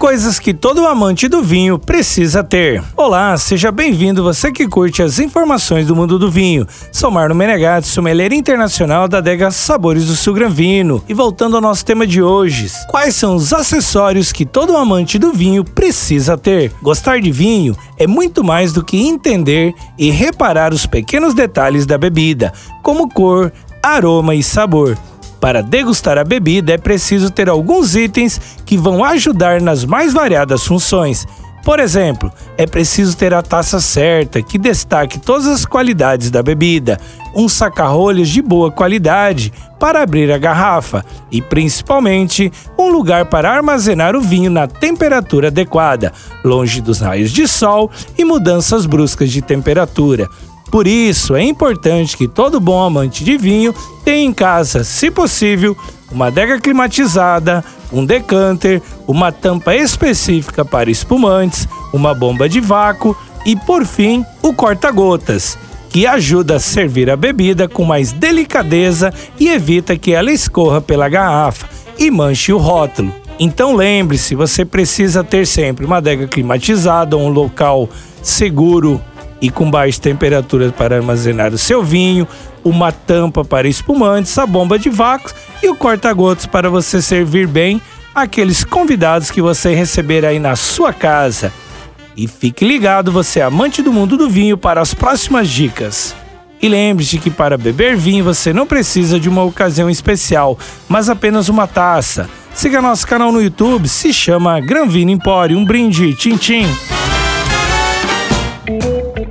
coisas que todo amante do vinho precisa ter. Olá, seja bem-vindo você que curte as informações do mundo do vinho. Sou Marno Menegatti, sommelier internacional da adega Sabores do Sul Gran Vino. E voltando ao nosso tema de hoje, quais são os acessórios que todo amante do vinho precisa ter? Gostar de vinho é muito mais do que entender e reparar os pequenos detalhes da bebida, como cor, aroma e sabor. Para degustar a bebida é preciso ter alguns itens que vão ajudar nas mais variadas funções. Por exemplo, é preciso ter a taça certa, que destaque todas as qualidades da bebida, um saca-rolhas de boa qualidade para abrir a garrafa e, principalmente, um lugar para armazenar o vinho na temperatura adequada, longe dos raios de sol e mudanças bruscas de temperatura. Por isso, é importante que todo bom amante de vinho tenha em casa, se possível, uma adega climatizada, um decanter, uma tampa específica para espumantes, uma bomba de vácuo e, por fim, o corta-gotas, que ajuda a servir a bebida com mais delicadeza e evita que ela escorra pela garrafa e manche o rótulo. Então lembre-se, você precisa ter sempre uma adega climatizada, um local seguro e com baixa temperatura para armazenar o seu vinho, uma tampa para espumantes, a bomba de vácuo e o corta-gotas para você servir bem aqueles convidados que você receber aí na sua casa. E fique ligado, você é amante do mundo do vinho, para as próximas dicas. E lembre-se que para beber vinho você não precisa de uma ocasião especial, mas apenas uma taça. Siga nosso canal no YouTube, se chama Gran Vino Empório, um brinde, tchim tchim.